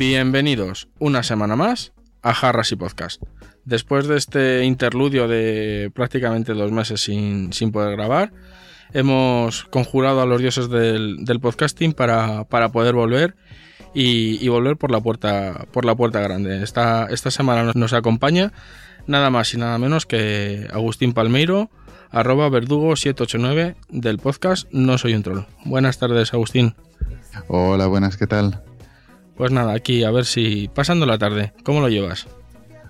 Bienvenidos una semana más a Jarras y Podcast. Después de este interludio de prácticamente dos meses sin, sin poder grabar, hemos conjurado a los dioses del, del podcasting para, para poder volver y, y volver por la puerta, por la puerta grande. Esta, esta semana nos, nos acompaña nada más y nada menos que Agustín Palmeiro, arroba verdugo789 del podcast No Soy un Troll. Buenas tardes, Agustín. Hola, buenas, ¿qué tal? Pues nada, aquí a ver si pasando la tarde, ¿cómo lo llevas?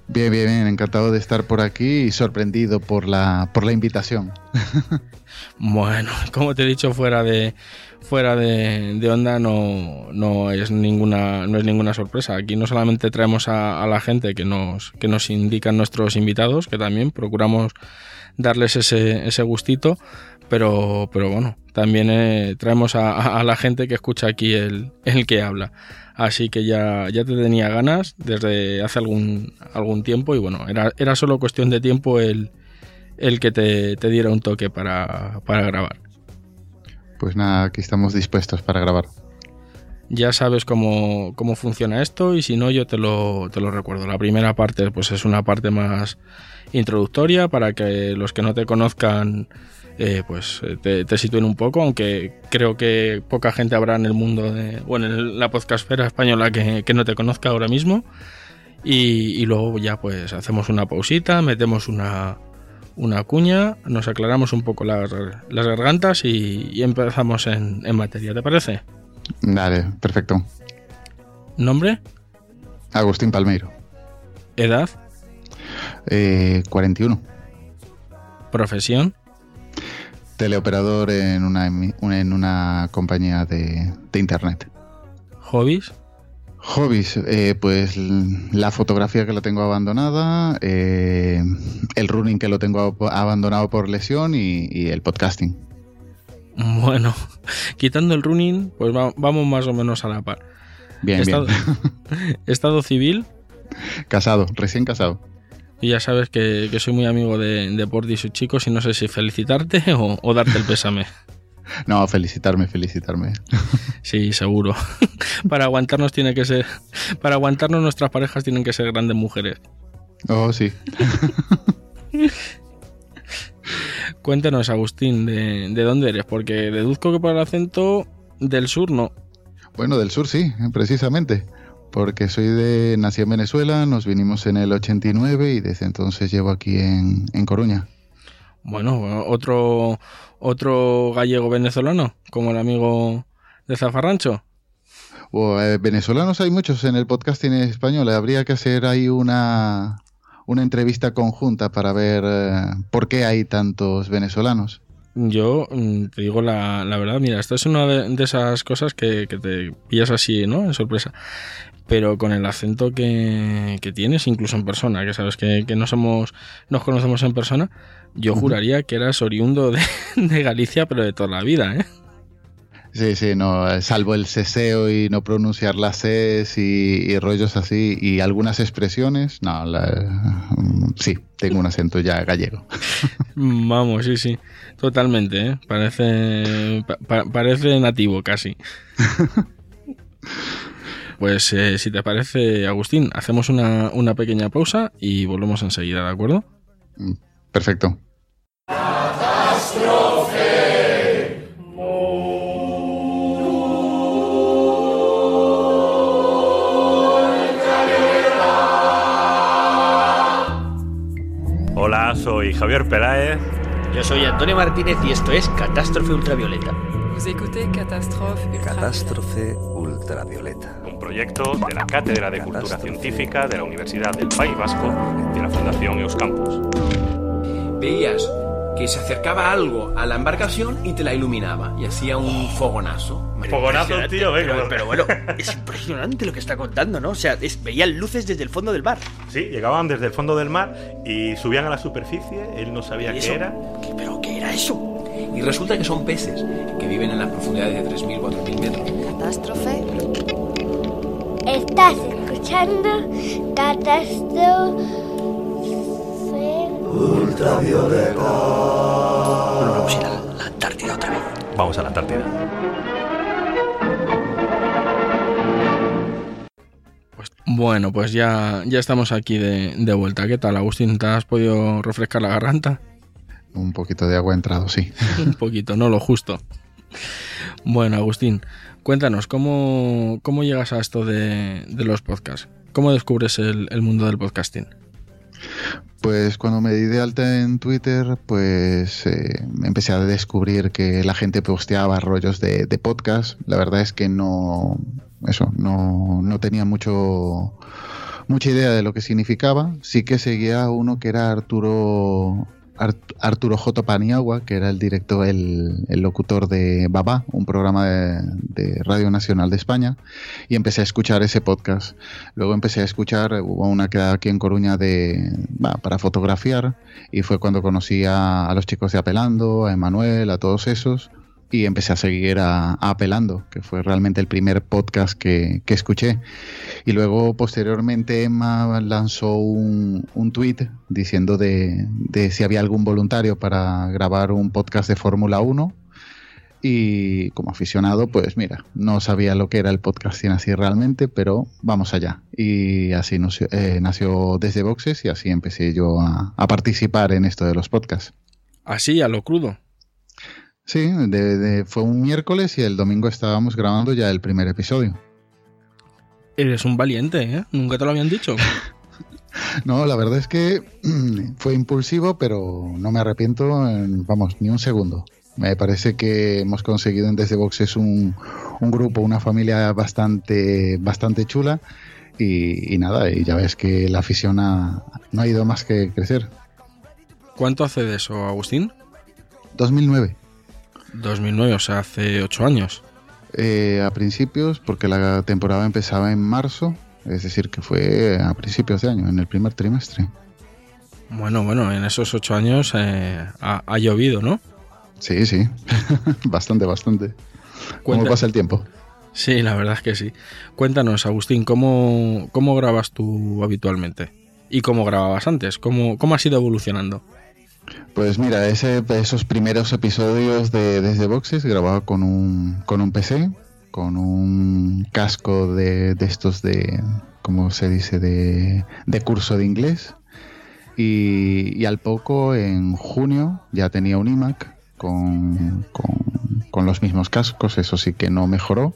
Bien, bien, bien, encantado de estar por aquí y sorprendido por la, por la invitación. Bueno, como te he dicho, fuera de fuera de, de onda no, no es ninguna no es ninguna sorpresa. Aquí no solamente traemos a, a la gente que nos que nos indican nuestros invitados, que también procuramos darles ese, ese gustito, pero, pero bueno, también eh, traemos a, a- a la gente que escucha aquí el, el que habla. Así que ya, ya te tenía ganas desde hace algún, algún tiempo y bueno, era, era solo cuestión de tiempo el, el que te, te diera un toque para, para grabar. Pues nada, aquí estamos dispuestos para grabar. Ya sabes cómo, cómo funciona esto y si no yo te lo, te lo recuerdo. La primera parte pues es una parte más introductoria para que los que no te conozcan eh, pues eh, te, te sitúen un poco, aunque creo que poca gente habrá en el mundo de, bueno, en la podcastfera española que, que no te conozca ahora mismo. Y, y luego ya pues hacemos una pausita, metemos una, una cuña, nos aclaramos un poco las, las gargantas y, y empezamos en, en materia, ¿te parece? Dale, perfecto. ¿Nombre? Agustín Palmeiro, ¿Edad? eh, 41, ¿Profesión? Teleoperador en una, en una compañía de, de internet. ¿Hobbies? Hobbies, eh, pues la fotografía que la tengo abandonada, eh, el running que lo tengo ab- abandonado por lesión y, y el podcasting. Bueno, quitando el running, pues va- vamos más o menos a la par. Bien, estado, bien. estado civil, casado, recién casado. Y ya sabes que, que soy muy amigo de, de Porti y sus chicos y no sé si felicitarte o, o darte el pésame. No, felicitarme, felicitarme. Sí, seguro. Para aguantarnos tiene que ser, para aguantarnos nuestras parejas tienen que ser grandes mujeres. Oh, sí. Cuéntanos, Agustín, de, de dónde eres, porque deduzco que por el acento del sur no. Bueno, del sur sí, precisamente. Porque soy de. Nací en Venezuela, nos vinimos en el 89 y desde entonces llevo aquí en, en Coruña. Bueno, otro, otro gallego venezolano, como el amigo de Zafarrancho. O, eh, venezolanos hay muchos en el podcasting español. Habría que hacer ahí una, una entrevista conjunta para ver eh, por qué hay tantos venezolanos. Yo mm, te digo la, la verdad, mira, esto es una de, de esas cosas que, que te pillas así, ¿no? En sorpresa. Pero con el acento que, que tienes, incluso en persona, que sabes que, que no somos, nos conocemos en persona, yo juraría que eras oriundo de, de Galicia, pero de toda la vida, ¿eh? Sí, sí, no, salvo el seseo y no pronunciar las Cs y, y rollos así y algunas expresiones, no, la- sí, tengo un acento ya gallego. Vamos, sí, sí, totalmente, ¿eh? Parece, pa- pa- parece nativo casi. Pues eh, si te parece, Agustín, hacemos una, una pequeña pausa y volvemos enseguida, ¿de acuerdo? Mm, Perfecto. Hola, soy Javier Peláez. Yo soy Antonio Martínez y esto es Catástrofe Ultravioleta. Vous écoutez Catastrophe Ultra. Catástrofe ultravioleta. Proyecto de la Cátedra de Cultura Científica de la Universidad del País Vasco y de la Fundación Euskampus. Veías que se acercaba algo a la embarcación y te la iluminaba y hacía un fogonazo. Fogonazo, tío, venga. Pero, pero bueno, es impresionante lo que está contando, ¿no? O sea, es- veían luces desde el fondo del bar. Sí, llegaban desde el fondo del mar y subían a la superficie. Él no sabía ¿Y qué era. ¿Qué- ¿Pero qué era eso? Y resulta que son peces que viven en las profundidades de 3.000, 4.000 metros. Catástrofe. Estás escuchando Catástrofe. Bueno, vamos a ir a la, Antártida otra vez. Vamos a la Antártida. Pues, bueno, pues ya, ya estamos aquí de, de vuelta. ¿Qué tal, Agustín? ¿Te has podido refrescar la garganta? Un poquito de agua ha entrado, sí. Un poquito, no lo justo. Bueno, Agustín, cuéntanos, ¿cómo, cómo llegas a esto de, los podcasts? ¿Cómo descubres el, el mundo del podcasting? Pues cuando me di de alta en Twitter, pues eh, empecé a descubrir que la gente posteaba rollos de, de podcast. La verdad es que no, eso, no, no tenía mucho, mucha idea de lo que significaba. Sí que seguía uno que era Arturo, Art- Arturo J. Paniagua, que era el director, el, locutor de Babá, un programa de, Radio Nacional de España, y empecé a escuchar ese podcast. Luego empecé a escuchar, hubo una que era aquí en Coruña de, para fotografiar, y fue cuando conocí a, a los chicos de Apelando, a Emanuel, a todos esos, y empecé a seguir a, a Apelando, que fue realmente el primer podcast que, que escuché. Y luego, posteriormente, Emma lanzó un, un tweet diciendo de, de si había algún voluntario para grabar un podcast de Fórmula 1. Y como aficionado, pues mira, no sabía lo que era el podcasting así realmente, pero vamos allá. Y así nació, eh, desde Boxes y así empecé yo a participar en esto de los podcasts. Así, a lo crudo. Sí, de- de- fue un miércoles y el domingo estábamos grabando ya el primer episodio. Eres un valiente, ¿eh? Nunca te lo habían dicho. No, la verdad es que fue impulsivo, pero no me arrepiento, en- vamos, ni un segundo. Me parece que hemos conseguido en Desde Boxes un, un grupo, una familia bastante, bastante chula. Y, y nada, y ya ves que la afición ha- no ha ido más que crecer. ¿Cuánto hace de eso, Agustín? 2009. 2009, o sea, hace ocho años. Eh, a principios, porque la temporada empezaba en marzo, es decir, que fue a principios de año, en el primer trimestre. Bueno, bueno, en esos ocho años eh, ha, ha llovido, ¿no? Sí, sí, bastante, bastante. ¿Cómo pasa el tiempo? Sí, la verdad es que sí. Cuéntanos, Agustín, ¿cómo, cómo grabas tú habitualmente? ¿Y cómo grababas antes? ¿Cómo, cómo has ido evolucionando? Pues mira, ese, esos primeros episodios de Desde Boxes grababa con un, con un PC, con un casco de, de estos de, ¿cómo se dice?, de, de curso de inglés. Y, al poco, en junio, ya tenía un iMac con, con, los mismos cascos, eso sí que no mejoró.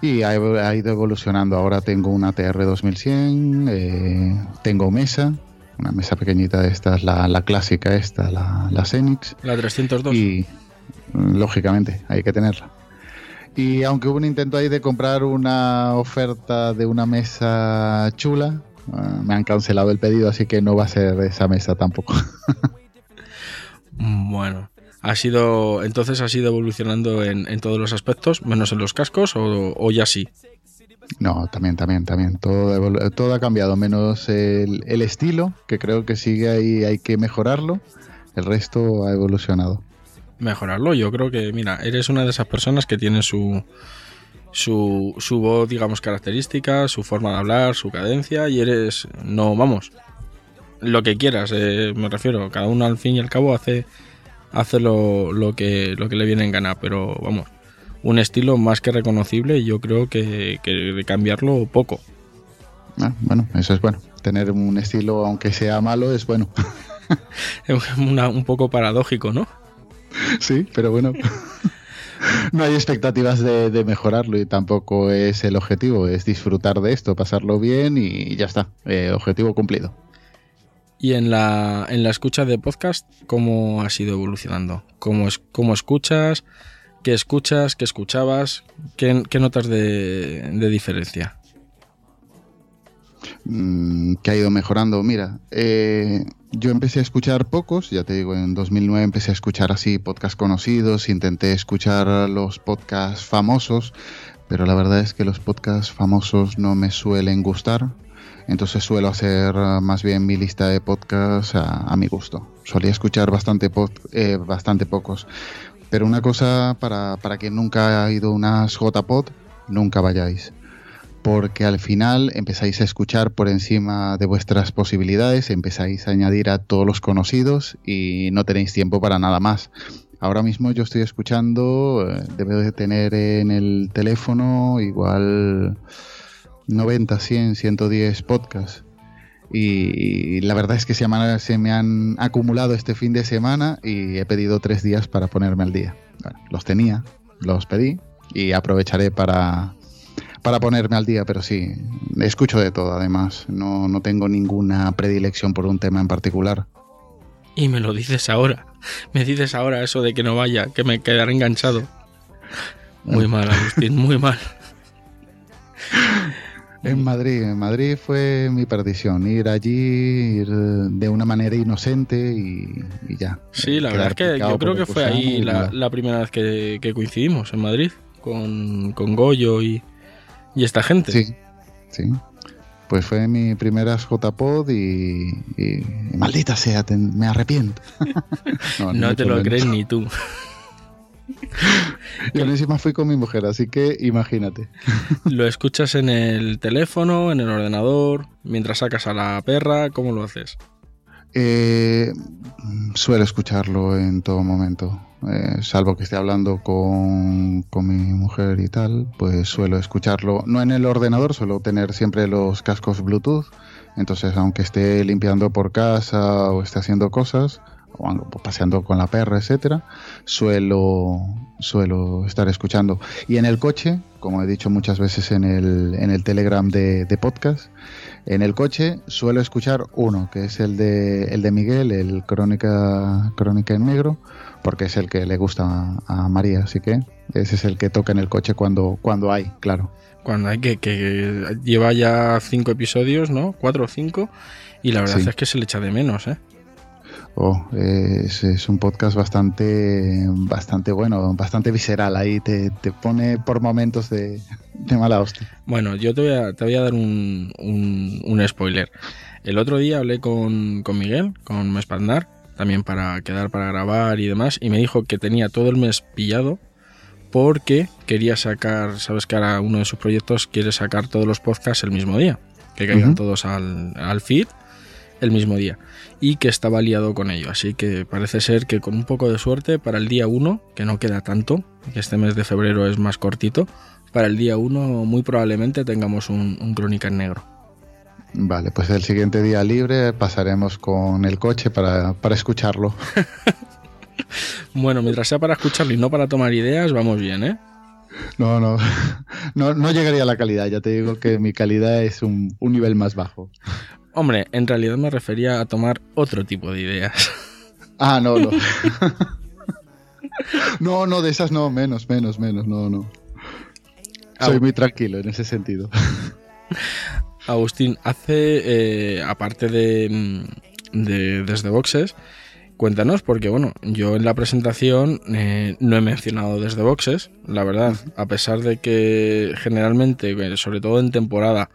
Y ha, ha ido evolucionando. Ahora tengo una TR 2100, eh, tengo mesa, una mesa pequeñita de estas, la, la clásica esta, la, la Xenix. La 302. Y lógicamente, hay que tenerla. Y aunque hubo un intento ahí de comprar una oferta de una mesa chula, ah, me han cancelado el pedido, así que no va a ser esa mesa tampoco. Bueno, ha sido, entonces has ido evolucionando en, en todos los aspectos, menos en los cascos, o, o ya sí. No, también, también, también. Todo, todo ha cambiado, menos el, estilo, que creo que sigue ahí, hay que mejorarlo. El resto ha evolucionado. Mejorarlo, yo creo que, mira, eres una de esas personas que tiene su, su, su voz, digamos, característica, su forma de hablar, su cadencia, y eres, no, vamos, lo que quieras, eh, me refiero, cada uno al fin y al cabo hace, hace lo, lo, que, lo que le viene en gana, pero vamos, un estilo más que reconocible, y yo creo que, que de cambiarlo poco. Ah, bueno, eso es bueno. Tener un estilo, aunque sea malo, es bueno. Es una- un poco paradójico, ¿no? Sí, pero bueno. No hay expectativas de, de mejorarlo y tampoco es el objetivo, es disfrutar de esto, pasarlo bien y ya está. Eh, objetivo cumplido. Y en la, en la escucha de podcast, ¿cómo has ido evolucionando? ¿Cómo, es, cómo escuchas? ¿Qué escuchas? ¿Qué escuchabas? ¿Qué, notas de, de diferencia? Mm, que ha ido mejorando. Mira, eh, yo empecé a escuchar pocos, ya te digo, en 2009 empecé a escuchar así podcasts conocidos, intenté escuchar los podcasts famosos, pero la verdad es que los podcasts famosos no me suelen gustar, entonces suelo hacer uh, más bien mi lista de podcasts a, mi gusto. Solía escuchar bastante, eh, bastante pocos, pero una cosa para, para quien nunca ha ido unas JPod, nunca vayáis porque al final empezáis a escuchar por encima de vuestras posibilidades, empezáis a añadir a todos los conocidos y no tenéis tiempo para nada más. Ahora mismo yo estoy escuchando, eh, debo de tener en el teléfono igual 90, 100, 110 podcasts. Y la verdad es que se me, se me han acumulado este fin de semana y he pedido tres días para ponerme al día. Bueno, los tenía, los pedí y aprovecharé para, para ponerme al día, pero sí, escucho de todo además. No, no tengo ninguna predilección por un tema en particular. Y me lo dices ahora. Me dices ahora eso de que no vaya, que me quedaré enganchado. Muy mal, Agustín, muy mal. En Madrid, en Madrid fue mi perdición, ir allí ir de una manera inocente y, y ya. Sí, la verdad es que yo creo que fue ahí la, la primera vez que, que coincidimos en Madrid con, con Goyo y, y esta gente. Sí, sí. Pues fue mi primera JPod y, y- maldita sea, te- me arrepiento. No, ni te lo crees ni tú. Yo encima fui con mi mujer, así que imagínate. ¿Lo escuchas en el teléfono, en el ordenador, mientras sacas a la perra? ¿Cómo lo haces? Eh, suelo escucharlo en todo momento. Eh, salvo que esté hablando con, con mi mujer y tal, pues suelo escucharlo. No en el ordenador, suelo tener siempre los cascos Bluetooth. Entonces, aunque esté limpiando por casa o esté haciendo cosas, paseando con la perra, etcétera, suelo, suelo estar escuchando. Y en el coche, como he dicho muchas veces en el, en el Telegram de, de podcast, en el coche suelo escuchar uno, que es el de, el de Miguel, el Crónica, Crónica en Negro, porque es el que le gusta a, a María, así que ese es el que toca en el coche cuando, cuando hay, claro. Cuando hay que, que lleva ya cinco episodios, ¿no? Cuatro o cinco. Y la verdad Sí. es que se le echa de menos, ¿eh? Oh, es, es un podcast bastante, bastante bueno, bastante visceral. Ahí te, te pone por momentos de, de mala hostia. Bueno, yo te voy a, te voy a dar un, un- un spoiler. El otro día hablé con, con Miguel, con Mespandar, también para quedar para grabar y demás, y me dijo que tenía todo el mes pillado porque quería sacar, sabes que ahora uno de sus proyectos quiere sacar todos los podcasts el mismo día, que caigan todos al, al feed el mismo día, y que estaba liado con ello, así que parece ser que con un poco de suerte para el día 1, que no queda tanto, que este mes de febrero es más cortito, para el día 1 muy probablemente tengamos un, un Crónica en Negro. Vale, pues el siguiente día libre pasaremos con el coche para, para escucharlo. Bueno, mientras sea para escucharlo y no para tomar ideas, vamos bien, ¿eh? No, no, no, no llegaría a la calidad. Ya te digo que mi calidad es un, un nivel más bajo. Hombre, en realidad me refería a tomar otro tipo de ideas. Ah, no, no. No, no, de esas no, menos, menos, menos, no, no. Soy muy tranquilo en ese sentido. Agustín, hace, eh, aparte de, mm, de Desde Boxes, cuéntanos, porque bueno, yo en la presentación eh, no he mencionado Desde Boxes, la verdad, a pesar de que generalmente, eh, sobre todo en temporada,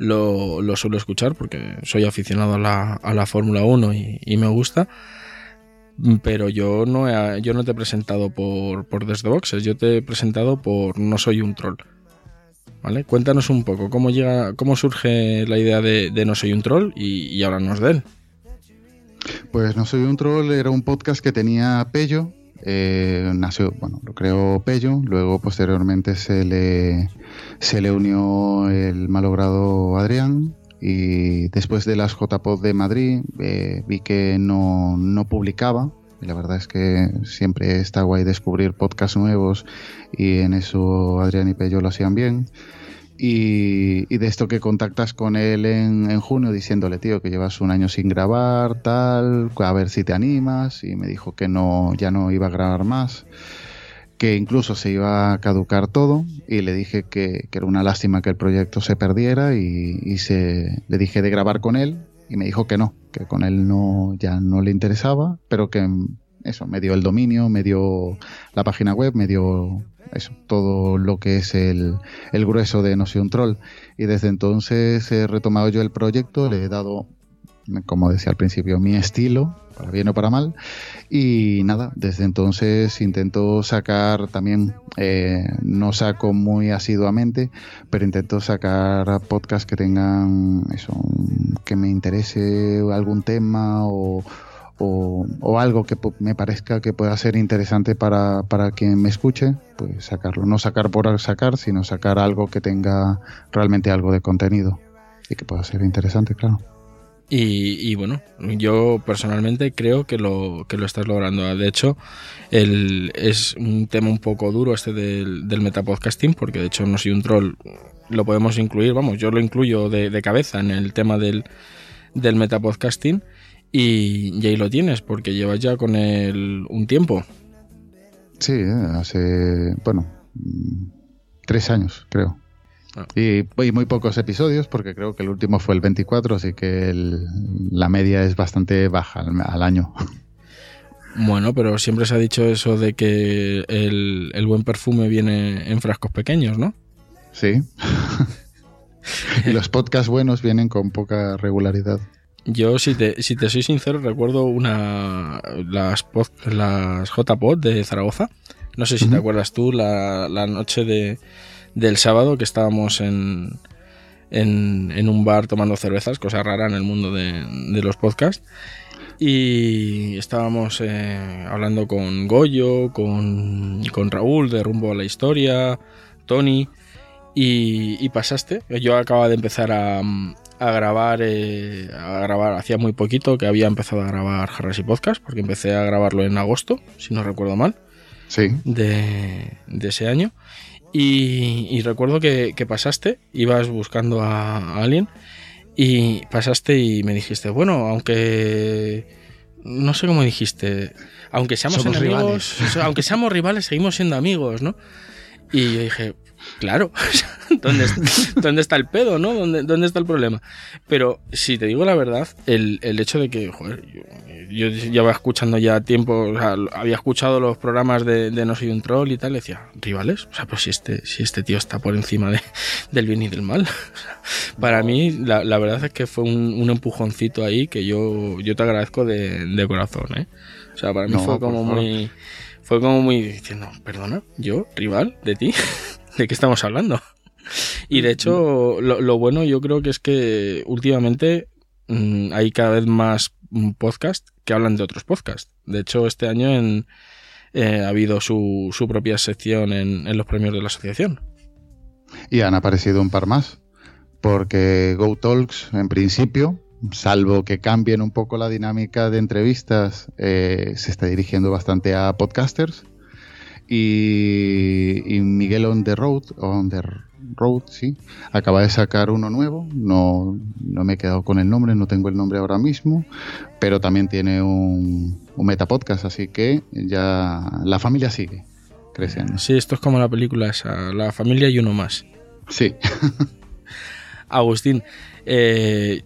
lo, lo suelo escuchar, porque soy aficionado a la, a la Fórmula 1 y, me gusta. Pero yo no, he- yo no te he presentado por, por Desde Boxes, yo te he presentado por No Soy un Troll. ¿Vale? Cuéntanos un poco cómo llega, cómo surge la idea de, de No Soy un Troll y, y háblanos de él. Pues No Soy un Troll era un podcast que tenía Pello. eh, nació, bueno, lo creó Pello. Luego, posteriormente, se le, se le unió el malogrado Adrián. Y después de las JPod de Madrid, eh, vi que no, no publicaba. Y la verdad es que siempre está guay descubrir podcasts nuevos. Y en eso Adrián y Pello lo hacían bien. Y, y de esto que contactas con él en, en junio diciéndole, tío, que llevas un año sin grabar, tal, a ver si te animas. Y me dijo que no, ya no iba a grabar más, que incluso se iba a caducar todo. Y le dije que, que era una lástima que el proyecto se perdiera y, y se, le dije de grabar con él. y me dijo que no, que con él no ya no le interesaba, pero que eso, me dio el dominio, me dio la página web, me dio eso, todo lo que es el, el grueso de No soy un troll. Y desde entonces he retomado yo el proyecto, le he dado, como decía al principio, mi estilo, para bien o para mal. Y nada, desde entonces intento sacar también, eh, no saco muy asiduamente, pero intento sacar podcasts que tengan eso, que me interese algún tema o o, algo que me parezca que pueda ser interesante para, para quien me escuche, pues sacarlo. No sacar por sacar, sino sacar algo que tenga realmente algo de contenido y que pueda ser interesante, claro. Y, bueno, yo personalmente creo que lo, que lo estás logrando. De hecho, el, es un tema un poco duro este del, del metapodcasting, porque de hecho no soy un troll, lo podemos incluir, vamos, yo lo incluyo de, de cabeza en el tema del, del metapodcasting y, ahí lo tienes, porque llevas ya con él un tiempo. Sí, eh, hace, bueno, mm, tres años, creo. Ah. Y, muy pocos episodios, porque creo que el último fue el 24, así que la media es bastante baja al, año. Bueno, pero siempre se ha dicho eso de que el, el buen perfume viene en frascos pequeños, ¿no? Sí. y los podcasts buenos vienen con poca regularidad. Yo, si te, si te soy sincero, recuerdo una las, las JPod de Zaragoza. No sé si te acuerdas tú, la, la noche de, del sábado que estábamos en, en, un bar tomando cervezas, cosa rara en el mundo de, los podcasts. Y estábamos eh, hablando con Goyo, con, con Raúl de Rumbo a la Historia, Tony. Y, y, pasaste. Yo acababa de empezar a, a grabar, eh, a grabar, hacía muy poquito que había empezado a grabar y Podcast, porque empecé a grabarlo en agosto, si no recuerdo mal, sí. de, ese año. Y, recuerdo que, pasaste, ibas buscando a, alguien y pasaste y me dijiste, bueno, aunque no sé cómo dijiste, aunque seamos enemigos, aunque seamos rivales, seguimos siendo amigos, ¿no? Y yo dije, Claro, ¿Dónde, ¿dónde, está el pedo, no? ¿Dónde, ¿Dónde, está el problema? Pero si te digo la verdad, el, el hecho de que, joder, yo, llevaba escuchando ya tiempo, o sea, había escuchado los programas de, No Soy un Troll y tal, y decía, ¿rivales? O sea, pues si este, si este tío está por encima de, del bien y del mal. Para mí, la, la verdad es que fue un, un, empujoncito ahí que yo, yo te agradezco de, de corazón, ¿eh? O sea, para mí fue como muy fue como muy diciendo, perdona, yo, rival de ti. ¿de qué estamos hablando? Y de hecho, lo, bueno yo creo que es que últimamente mm, hay cada vez más mm, podcasts que hablan de otros podcasts. De hecho, este año eh, ha habido su, su propia sección en, en, los premios de la asociación. Y han aparecido un par más, porque Go Talks, en principio, salvo que cambien un poco la dinámica de entrevistas, eh, se está dirigiendo bastante a podcasters y, Miguel on the road, on the road, sí, acaba de sacar uno nuevo, no, no me he quedado con el nombre, no tengo el nombre ahora mismo, pero también tiene un, un metapodcast, así que ya la familia sigue creciendo. Sí, esto es como la película esa, la familia y uno más. Sí. Agustín, eh,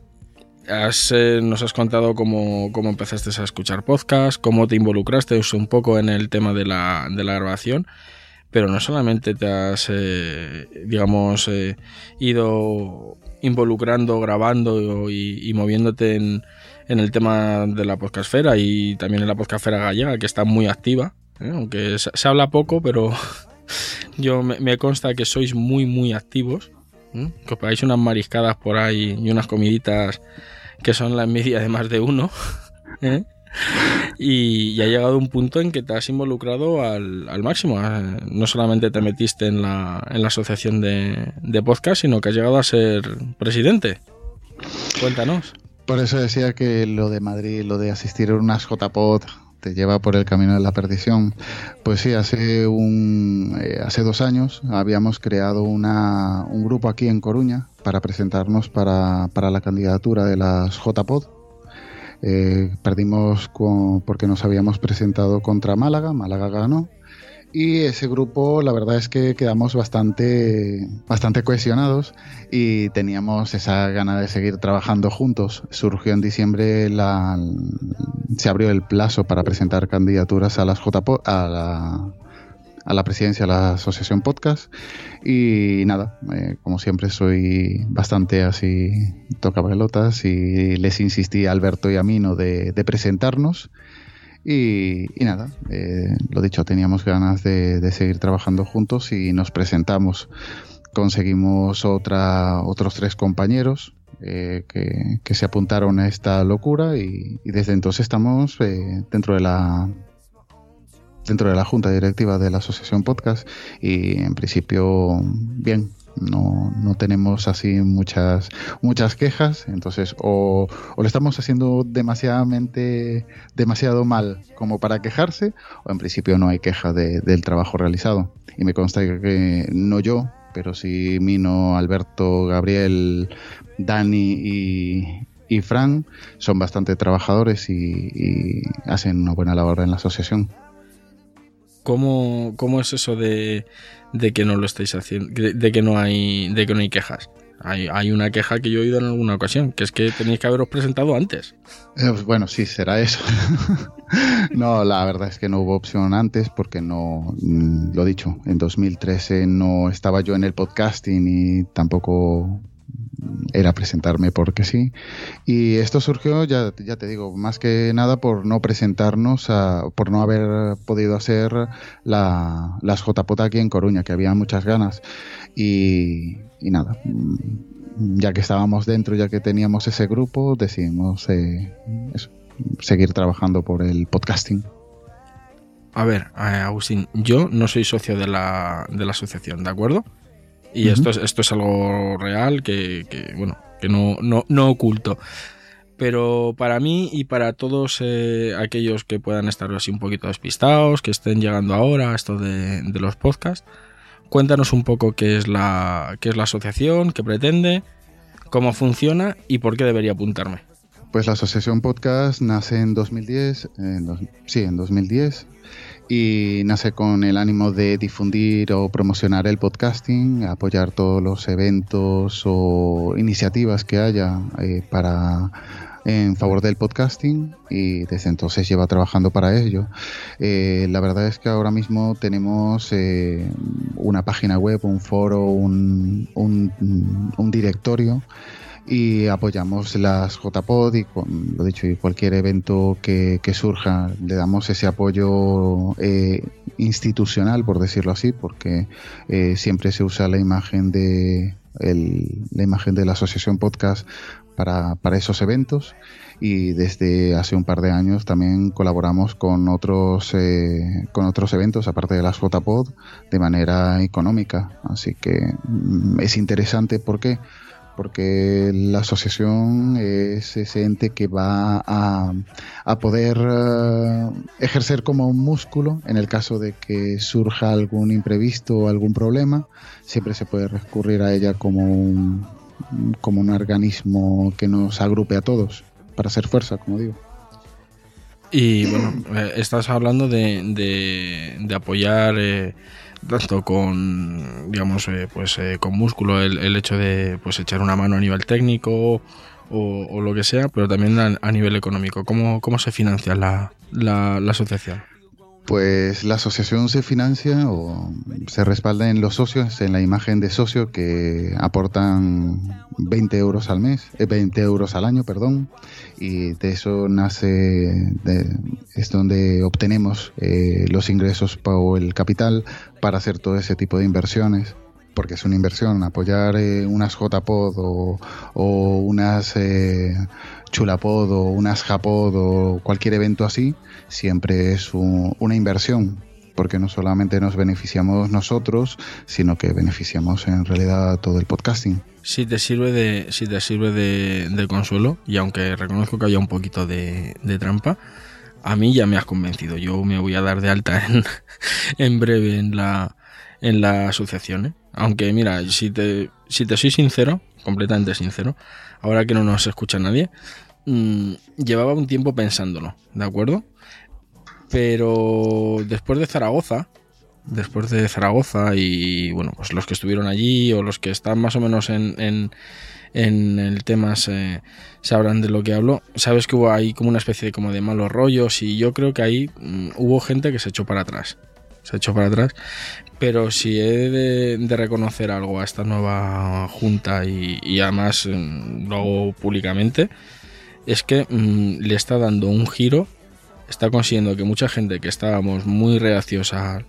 eh, nos has contado cómo, empezaste a escuchar podcast, cómo te involucraste un poco en el tema de la, de la grabación, pero no solamente te has, eh, digamos, eh, ido involucrando, grabando y, moviéndote en, el tema de la podcastfera y también en la podcastfera gallega, que está muy activa, aunque se, habla poco, pero yo me, consta que sois muy, muy activos. Que os unas mariscadas por ahí y unas comiditas que son la envidia de más de uno. ¿eh? Y, ha llegado un punto en que te has involucrado al, máximo. Eh, no solamente te metiste en la, en la asociación de, de, podcast, sino que has llegado a ser presidente. Cuéntanos. Por eso decía que lo de Madrid, lo de asistir a unas JPod, te lleva por el camino de la perdición. Pues sí, hace, un, eh, hace dos años habíamos creado una, un grupo aquí en Coruña para presentarnos para, para la candidatura de las JPod. Eh, perdimos con, porque nos habíamos presentado contra Málaga, Málaga ganó Y ese grupo, la verdad es que quedamos bastante, bastante cohesionados y teníamos esa gana de seguir trabajando juntos. Surgió en diciembre, la, se abrió el plazo para presentar candidaturas a las a la, a la presidencia de la Asociación Podcast. Y nada, eh, como siempre soy bastante así toca pelotas y les insistí a Alberto y a Mino de, de presentarnos. Y, nada, eh, lo dicho, teníamos ganas de, de seguir trabajando juntos y nos presentamos. Conseguimos otra, otros tres compañeros eh, que, que se apuntaron a esta locura y, y desde entonces estamos eh, dentro de la dentro de la junta directiva de la asociación podcast y en principio bien no, no tenemos así muchas muchas quejas entonces o, o lo estamos haciendo demasiadamente demasiado mal como para quejarse o en principio no hay queja de- del trabajo realizado y me consta que no yo pero sí Mino, Alberto, Gabriel, Dani y, y Fran son bastante trabajadores y, y hacen una buena labor en la asociación. ¿Cómo, cómo es eso de, de que no lo estáis haciendo? De, que no hay de que no hay quejas. Hay, hay una queja que yo he oído en alguna ocasión, que es que tenéis que haberos presentado antes. Eh, pues bueno, sí, será eso. no, la verdad es que no hubo opción antes porque no, mm, lo dicho, en 2013 no estaba yo en el podcasting y tampoco era presentarme porque sí. Y esto surgió, ya, ya te digo, más que nada por no presentarnos, a- por no haber podido hacer la, las JPOT aquí en Coruña, que había muchas ganas. Y, nada, mm, ya que estábamos dentro, ya que teníamos ese grupo, decidimos eh, seguir trabajando por el podcasting. A ver, eh, Agustín, yo no soy socio de la, de la asociación, ¿de acuerdo? Y esto, es, esto es algo real que, que, bueno, que no, no, no oculto. Pero para mí y para todos eh, aquellos que puedan estar así un poquito despistados, que estén llegando ahora a esto de, de los podcasts, cuéntanos un poco qué es la, qué es la asociación, qué pretende, cómo funciona y por qué debería apuntarme. Pues la Asociación Podcast nace en 2010, en dos- sí, en 2010, y nace con el ánimo de difundir o promocionar el podcasting, apoyar todos los eventos o iniciativas que haya eh, para en favor del podcasting y desde entonces lleva trabajando para ello. Eh, la verdad es que ahora mismo tenemos eh, una página web, un foro, un, un- un directorio y apoyamos las JPod y lo dicho y cualquier evento que, que surja le damos ese apoyo eh, institucional por decirlo así porque eh, siempre se usa la imagen de el- la imagen de la asociación podcast para, para esos eventos. Y desde hace un par de años también colaboramos con otros eh, con otros eventos aparte de las JPod de manera económica. Así que mm, es interesante porque porque la asociación es ese ente que va a, a poder eh, ejercer como un músculo en el caso de que surja algún imprevisto o algún problema, siempre se puede recurrir a ella como un, como un organismo que nos agrupe a todos para hacer fuerza, como digo. Y bueno, eh, estás hablando de, de, apoyar eh, tanto con, digamos, eh, pues eh, con músculo el, el hecho de pues echar una mano a nivel técnico o, o lo que sea, pero también a, nivel económico. ¿Cómo, cómo se financia la, la, la asociación? Pues la asociación se financia o se respalda en los socios, en la imagen de socio que aportan 20 euros al mes, eh, 20 euros al año, perdón, y de eso nace, es donde obtenemos eh, los ingresos o el capital para hacer todo ese tipo de inversiones. Porque es una inversión, apoyar eh, unas JPod o, unas eh, Chulapod o unas Japod o cualquier evento así, siempre es un- una inversión, porque no solamente nos beneficiamos nosotros, sino que beneficiamos en realidad todo el podcasting. Si te sirve de, si te sirve de, consuelo, y aunque reconozco que haya un poquito de, de trampa, a mí ya me has convencido. Yo me voy a dar de alta en, en breve en la, en la asociación. ¿eh? Aunque mira, si te, si te soy sincero, completamente sincero, ahora que no nos escucha nadie, mm, llevaba un tiempo pensándolo, ¿de acuerdo? Pero después de Zaragoza, después de Zaragoza y bueno, pues los que estuvieron allí o los que están más o menos en, en, en el tema se, sabrán de lo que hablo. Sabes que hubo ahí como una especie de como de malos rollos y yo creo que ahí mm, hubo gente que se echó para atrás. Se echó para atrás. Pero si he de, reconocer algo a esta nueva junta y, y además mm, lo hago públicamente, es que mm, le está dando un giro, está consiguiendo que mucha gente que estábamos muy reacios a,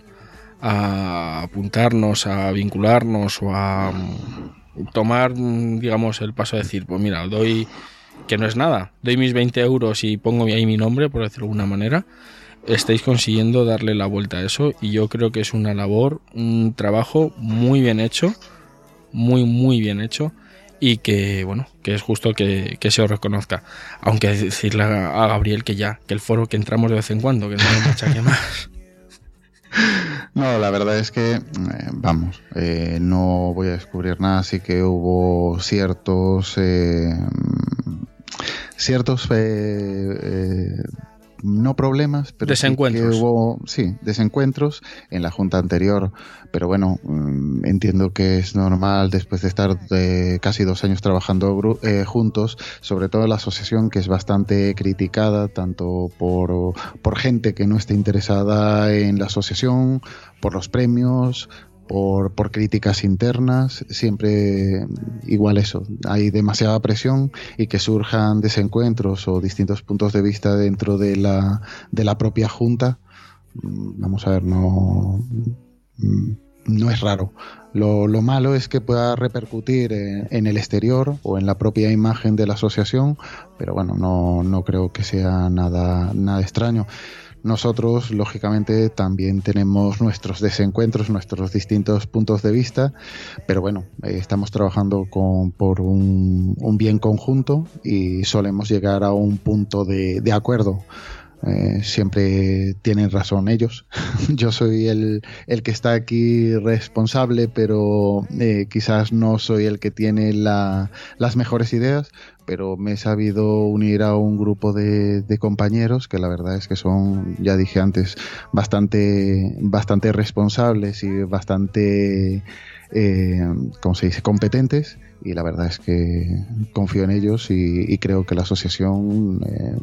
a apuntarnos, a vincularnos o a mm, tomar, digamos, el paso de decir, pues mira, doy, que no es nada, doy mis 20 euros y pongo ahí mi nombre, por decirlo de alguna manera, estáis consiguiendo darle la vuelta a eso y yo creo que es una labor, un trabajo muy bien hecho, muy, muy bien hecho y que, bueno, que es justo que, que se os reconozca. Aunque decirle a a Gabriel que ya, que el foro que entramos de vez en cuando, que no hay mucha que más. No, la verdad es que, eh, vamos, eh, no voy a descubrir nada, sí que hubo ciertos, eh, ciertos, eh, eh, no problemas, pero sí que hubo, sí, desencuentros en la junta anterior, pero bueno, mm, entiendo que es normal después de estar de casi dos años trabajando eh, juntos, sobre todo la asociación que es bastante criticada tanto por, por gente que no esté interesada en la asociación, por los premios, por, por críticas internas, siempre igual eso, hay demasiada presión y que surjan desencuentros o distintos puntos de vista dentro de la, de la propia junta, mm, vamos a ver, no, mm, no es raro. Lo, lo malo es que pueda repercutir en, en el exterior o en la propia imagen de la asociación, pero bueno, no, no creo que sea nada, nada extraño. Nosotros, lógicamente, también tenemos nuestros desencuentros, nuestros distintos puntos de vista, pero bueno, eh, estamos trabajando con, por un, un bien conjunto y solemos llegar a un punto de, de acuerdo. Eh, siempre tienen razón ellos. Yo soy el, el que está aquí responsable, pero eh, quizás no soy el que tiene la- las mejores ideas, pero me he sabido unir a un grupo de, de compañeros que la verdad es que son, ya dije antes, bastante, bastante responsables y bastante, eh, ¿cómo se dice?, competentes. Y la verdad es que confío en ellos y, y creo que la asociación eh,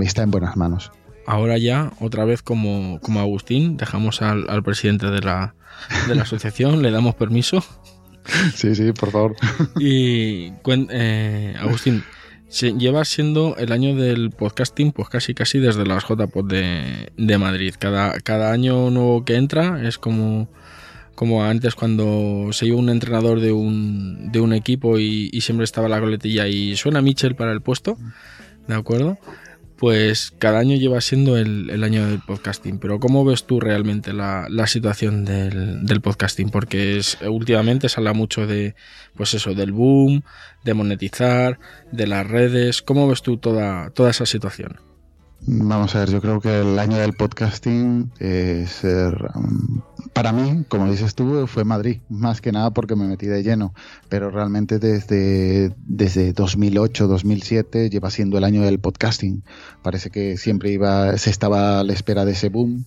está en buenas manos. Ahora ya, otra vez como, como Agustín, dejamos al, al presidente de la, de la asociación, le damos permiso. Sí, sí, por favor. Y eh, Agustín, se, llevas siendo el año del podcasting, pues casi casi desde las JPod de, de Madrid. Cada, cada año nuevo que entra es como, como antes cuando se iba un entrenador de un, de un equipo y, siempre estaba la coletilla y suena Mitchell para el puesto, ¿de acuerdo? Pues cada año lleva siendo el, el año del podcasting. Pero ¿cómo ves tú realmente la, la situación del, del podcasting? Porque últimamente se habla mucho de, pues eso, del boom, de monetizar, de las redes. ¿Cómo ves tú toda, toda esa situación? Vamos a ver, yo creo que el año del podcasting es, eh, para mí, como dices tú, fue Madrid, más que nada porque me metí de lleno, pero realmente desde, desde 2008, 2007 lleva siendo el año del podcasting. Parece que siempre iba, se estaba a la espera de ese boom.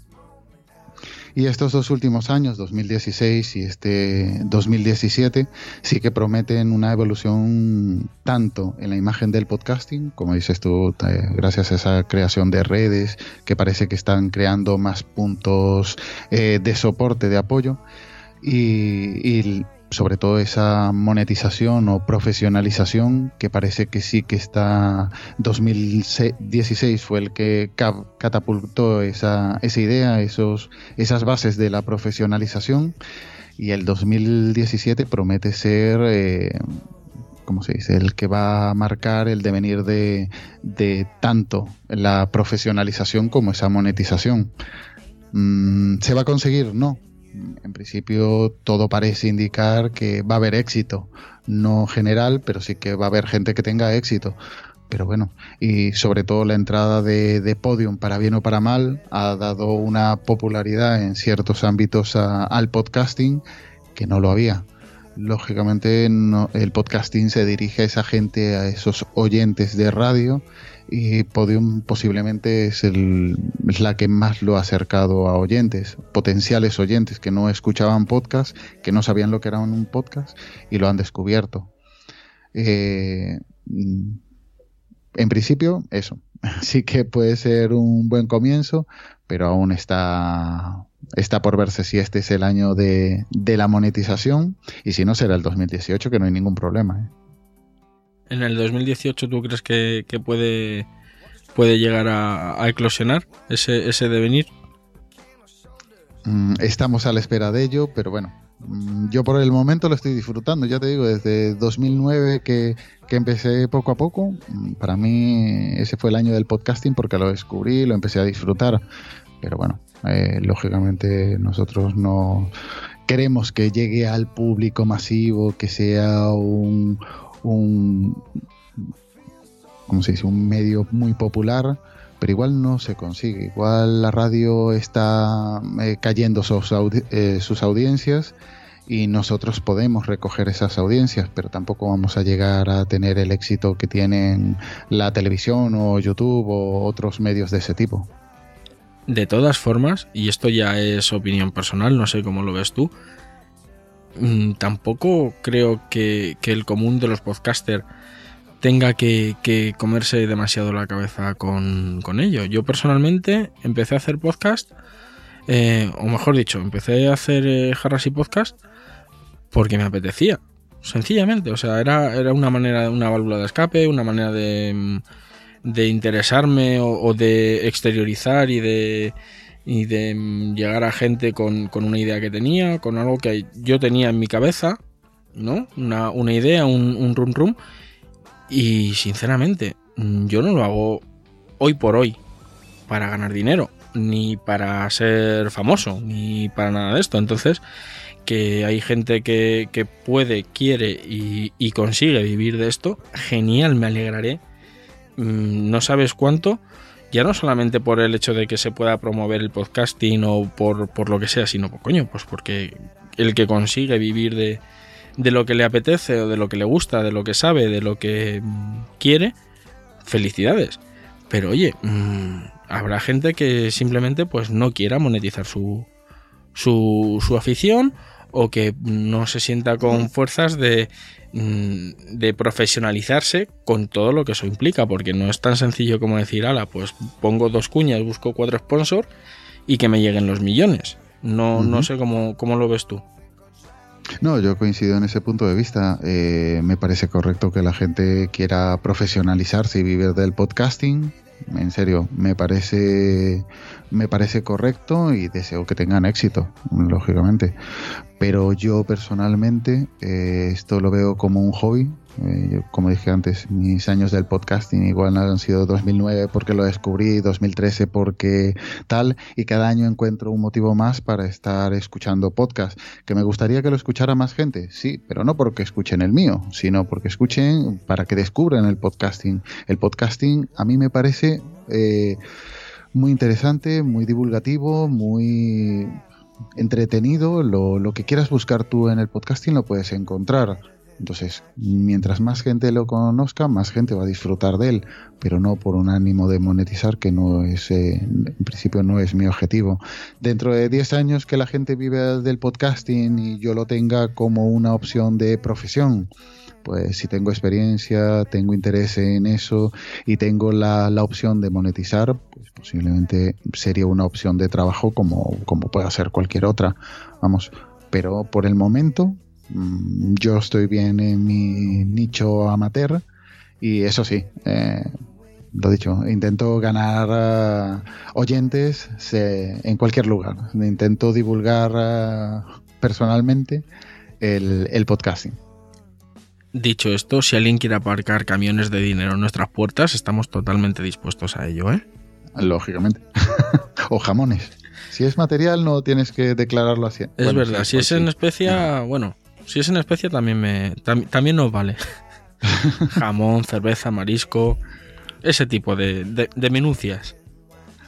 Y estos dos últimos años, 2016 y este 2017, sí que prometen una evolución tanto en la imagen del podcasting, como dices tú, gracias a esa creación de redes que parece que están creando más puntos eh, de soporte, de apoyo, y sobre todo esa monetización o profesionalización que parece que sí que está 2016 fue el que ca- catapultó esa, esa idea, esos, esas bases de la profesionalización y el 2017 promete ser eh, ¿cómo se dice? el que va a marcar el devenir de, de tanto la profesionalización como esa monetización. Mm, ¿Se va a conseguir? No, en principio todo parece indicar que va a haber éxito, no general, pero sí que va a haber gente que tenga éxito. Pero bueno, y sobre todo la entrada de, Podium, para bien o para mal, ha dado una popularidad en ciertos ámbitos al podcasting que no lo había. lógicamente el podcasting se dirige a esa gente, a esos oyentes de radio y Podium posiblemente es, el, la que más lo ha acercado a oyentes, potenciales oyentes que no escuchaban podcast, que no sabían lo que era un podcast y lo han descubierto. Eh, mm, en principio, eso. Sí que puede ser un buen comienzo, pero aún está, está por verse si este es el año de, de la monetización y si no será el 2018, que no hay ningún problema. ¿eh? ¿En el 2018 tú crees que, puede, puede llegar a, a eclosionar ese, ese devenir? Mm, Estamos a la espera de ello, pero bueno, mm, yo por el momento lo estoy disfrutando, ya te digo, desde 2009 que, que empecé poco a poco, mm, para mí ese fue el año del podcasting porque lo descubrí, lo empecé a disfrutar, pero bueno, eh, lógicamente nosotros no queremos que llegue al público masivo, que sea un, un ¿cómo se dice? un medio muy popular, pero igual no se consigue. Igual la radio está eh, cayendo sus, eh, sus audiencias y nosotros podemos recoger esas audiencias, pero tampoco vamos a llegar a tener el éxito que tienen la televisión o YouTube o otros medios de ese tipo. De todas formas, y esto ya es opinión personal, no sé cómo lo ves tú, tampoco creo que, que el común de los podcasters tenga que, comerse demasiado la cabeza con, con ello. Yo personalmente empecé a hacer podcast, eh, o mejor dicho, empecé a hacer eh, jarras y podcast porque me apetecía. Sencillamente, o sea, era, era una manera, una válvula de escape, una manera de, mm, de interesarme o de exteriorizar y de, y de llegar a gente con, con una idea que tenía, con algo que yo tenía en mi cabeza, ¿no? Una, una idea, un, un rum rum. Y sinceramente, yo no lo hago hoy por hoy para ganar dinero, ni para ser famoso, ni para nada de esto. Entonces, que hay gente que, que puede, quiere y, y consigue vivir de esto, genial, me alegraré. Mm, No sabes cuánto, ya no solamente por el hecho de que se pueda promover el podcasting o por, por lo que sea, sino, coño, pues porque el que consigue vivir de, de lo que le apetece o de lo que le gusta, de lo que sabe, de lo que mm, quiere, felicidades. Pero oye, mm, habrá gente que simplemente pues no quiera monetizar su, su, su afición o que no se sienta con fuerzas de, de profesionalizarse con todo lo que eso implica, porque no es tan sencillo como decir, ala, pues pongo dos cuñas, busco cuatro sponsors y que me lleguen los millones. No, no sé cómo, cómo lo ves tú. No, yo coincido en ese punto de vista. Eh, me parece correcto que la gente quiera profesionalizarse y vivir del podcasting. En serio, me parece, me parece correcto y deseo que tengan éxito, lógicamente. Pero yo personalmente eh, esto lo veo como un hobby. Eh, yo, como dije antes, mis años del podcasting igual han sido 2009 porque lo descubrí, 2013 porque tal, y cada año encuentro un motivo más para estar escuchando podcast. Que me gustaría que lo escuchara más gente, sí, pero no porque escuchen el mío, sino porque escuchen para que descubran el podcasting. El podcasting a mí me parece eh, muy interesante, muy divulgativo, muy entretenido. Lo, lo que quieras buscar tú en el podcasting lo puedes encontrar. Entonces, mientras más gente lo conozca, más gente va a disfrutar de él, pero no por un ánimo de monetizar, que no es, eh, en principio no es mi objetivo. Dentro de 10 años que la gente vive del podcasting y yo lo tenga como una opción de profesión, pues si tengo experiencia, tengo interés en eso y tengo la, la opción de monetizar, pues posiblemente sería una opción de trabajo como, como pueda ser cualquier otra. Vamos, pero por el momento mm, yo estoy bien en mi nicho amateur y eso sí, eh, lo dicho, intento ganar eh, oyentes se- en cualquier lugar. Intento divulgar eh, personalmente el, el podcasting. Dicho esto, si alguien quiere aparcar camiones de dinero en nuestras puertas, estamos totalmente dispuestos a ello, ¿eh? Lógicamente. o jamones. Si es material, no tienes que declararlo así. Es Bueno, verdad, si pues es en sí. especia, bueno, si es en especia también me tam- también nos vale. Jamón, cerveza, marisco, ese tipo de, de- de minucias.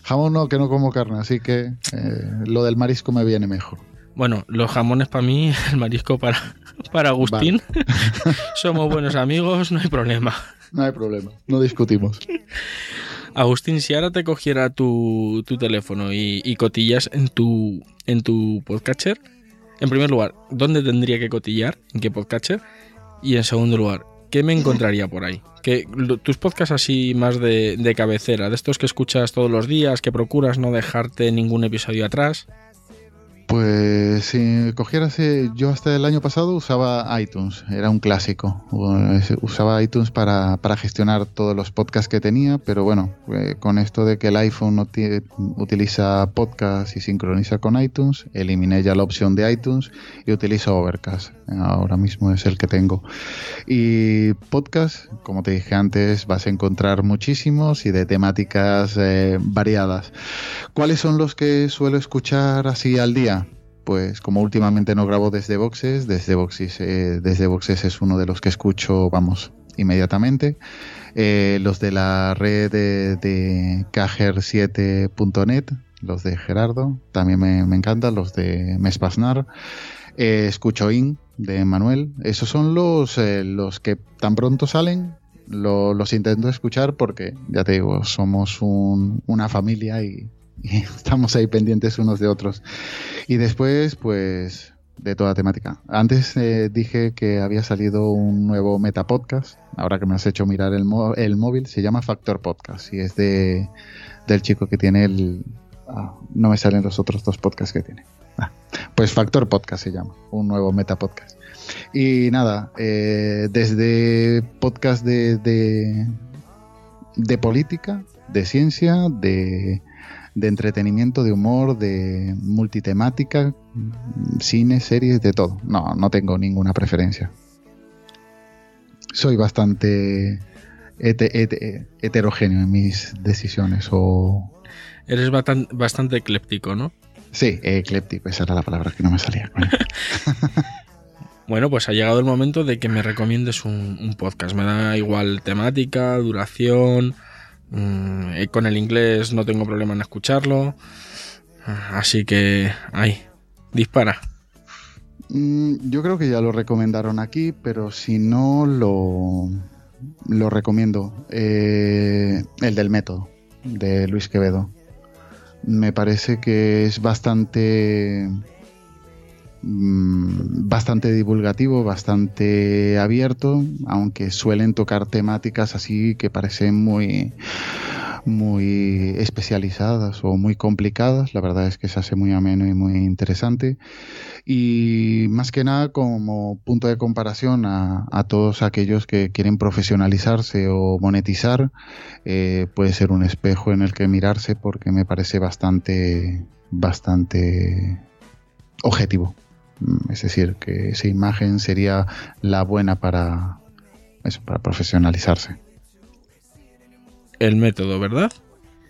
Jamón no, que no como carne, así que eh, lo del marisco me viene mejor. Bueno, los jamones para mí, el marisco para, para Agustín. Somos buenos amigos, no hay problema. No hay problema, no discutimos. Agustín, si ahora te cogiera tu, tu teléfono y, y cotillas en tu, en tu podcatcher, en primer lugar, ¿dónde tendría que cotillar? ¿En qué podcatcher? Y en segundo lugar, ¿qué me encontraría por ahí? Que tus podcasts así más de, de cabecera, de estos que escuchas todos los días, que procuras no dejarte ningún episodio atrás. Pues si cogieras, yo hasta el año pasado usaba iTunes, era un clásico. Usaba iTunes para, para gestionar todos los podcasts que tenía, pero bueno, eh, con esto de que el iPhone no utiliza podcast y sincroniza con iTunes, eliminé ya la opción de iTunes y utilizo Overcast. Ahora mismo es el que tengo. Y podcast, como te dije antes, vas a encontrar muchísimos y de temáticas eh, variadas. ¿Cuáles son los que suelo escuchar así al día? Pues como últimamente no grabo desde Boxes, desde Boxes, eh, desde Boxes es uno de los que escucho, vamos, inmediatamente. Eh, los de la red de, de Cajer7.net, los de Gerardo, también me, encantan, los de Mespasnar. Eh, escucho In de Manuel. Esos son los, los que tan pronto salen, lo- los intento escuchar porque, ya te digo, somos un- una familia y estamos ahí pendientes unos de otros. Y después, pues, de toda temática. Antes eh, dije que había salido un nuevo Meta Podcast. Ahora que me has hecho mirar el, el móvil, se llama Factor Podcast y es de, del chico que tiene el. ah, no me salen los otros dos podcasts que tiene. Ah, pues Factor Podcast se llama, un nuevo Meta Podcast. Y nada, eh, desde podcast de, de, de política, de ciencia, de, de entretenimiento, de humor, de multitemática, cine, series, de todo. No, no tengo ninguna preferencia. Soy bastante hete- hete- heterogéneo en mis decisiones o... Eres bastante ecléptico, ¿no? Sí, ecléptico, esa era la palabra que no me salía. Bueno, pues ha llegado el momento de que me recomiendes un, un podcast. Me da igual temática, duración. Mm, con el inglés no tengo problema en escucharlo. Así que, ahí, dispara. Mm, Yo creo que ya lo recomendaron aquí, pero si no, lo, lo recomiendo. Eh, el del método, de Luis Quevedo. Me parece que es bastante mm, bastante divulgativo, bastante abierto, aunque suelen tocar temáticas así que parecen muy muy especializadas o muy complicadas. La verdad es que se hace muy ameno y muy interesante. Y más que nada como punto de comparación a, todos aquellos que quieren profesionalizarse o monetizar, eh, puede ser un espejo en el que mirarse porque me parece bastante, bastante objetivo. Es decir, que esa imagen sería la buena para, eso, para profesionalizarse. El método, ¿verdad?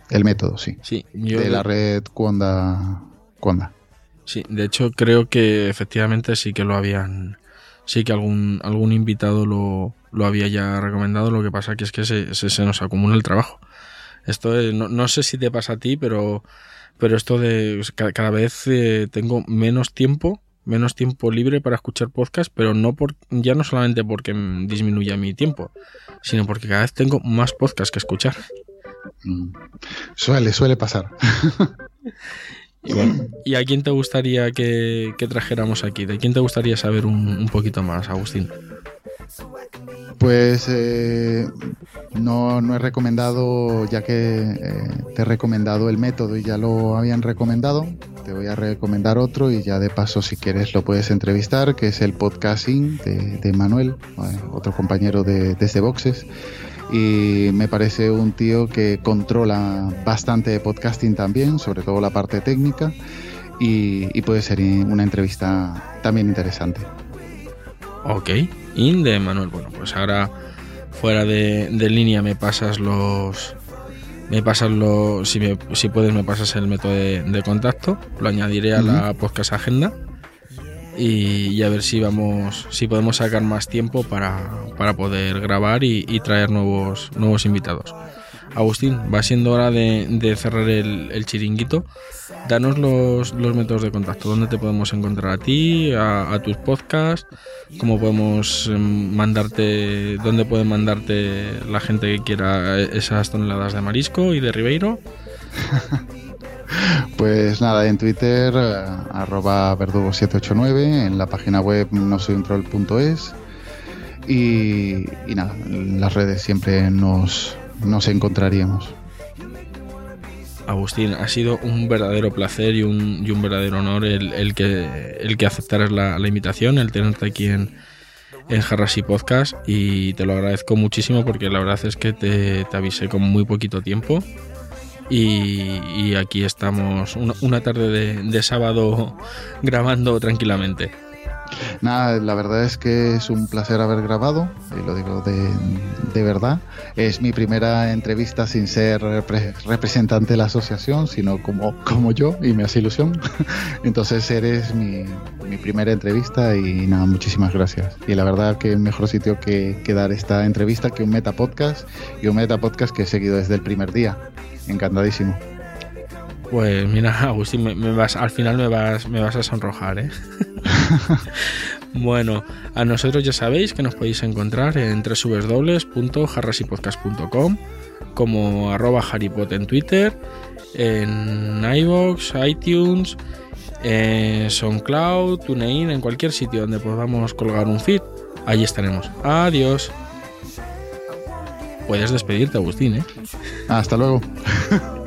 El método, sí. Sí, yo de la red Conda. Conda. Sí, de hecho creo que efectivamente sí que lo habían, sí que algún algún invitado lo, lo había ya recomendado. Lo que pasa que es que se, se, se nos acumula el trabajo. Esto es- no, no sé si te pasa a ti, pero pero esto de cada, cada vez eh, tengo menos tiempo, menos tiempo libre para escuchar podcast, pero no por ya no solamente porque disminuya mi tiempo, sino porque cada vez tengo más podcast que escuchar. Mm. Suele, suele pasar. Y bueno, ¿y a quién te gustaría que, que trajéramos aquí? ¿De quién te gustaría saber un, un poquito más, Agustín? Pues eh, no, no he recomendado, ya que eh, te he recomendado el método y ya lo habían recomendado, te voy a recomendar otro y ya de paso si quieres lo puedes entrevistar, que es el podcasting de, de Manuel, eh, otro compañero de Desde Boxes. Y me parece un tío que controla bastante de podcasting también, sobre todo la parte técnica, y, puede ser una entrevista también interesante. Ok, in de Manuel. Bueno, pues ahora fuera de, de línea me pasas los. Me pasas los. Si, me- si puedes, me pasas el método de, de contacto. Lo añadiré a la podcast agenda. Y, y a ver si vamos. Si podemos sacar más tiempo para, para poder grabar y, y traer nuevos, nuevos invitados. Agustín, va siendo hora de, cerrar el, chiringuito. Danos los, los métodos de contacto. ¿Dónde te podemos encontrar a ti, a, tus podcasts? ¿Cómo podemos em, mandarte, dónde pueden mandarte la gente que quiera esas toneladas de marisco y de Ribeiro? Pues nada, en Twitter, eh, arroba verdugo789, en la página web nosoyuntroll.es y, y nada, en las redes siempre nos, nos encontraríamos. Agustín, ha sido un verdadero placer y un, y un verdadero honor el, el que, el que aceptaras la, la invitación, el tenerte aquí en, en y Podcast y te lo agradezco muchísimo porque la verdad es que te, te avisé con muy poquito tiempo y, y aquí estamos una, una tarde de, de sábado grabando tranquilamente. Nada, la verdad es que es un placer haber grabado, y lo digo de, de verdad. Es mi primera entrevista sin ser repre- representante de la asociación, sino como, como yo, y me hace ilusión. Entonces eres mi, mi primera entrevista y nada, muchísimas gracias. Y la verdad que mejor sitio que, que dar esta entrevista que un Meta Podcast y un Meta Podcast que he seguido desde el primer día. Encantadísimo. Pues mira, Agustín, me, me vas, al final me vas, me vas a sonrojar, ¿eh? bueno, a nosotros ya sabéis que nos podéis encontrar en www.jarrasypodcast.com como arroba haripot en Twitter, en iVoox, iTunes, en SoundCloud, TuneIn, en cualquier sitio donde podamos colgar un feed. Allí estaremos. Adiós. Puedes despedirte, Agustín, ¿eh? Hasta luego.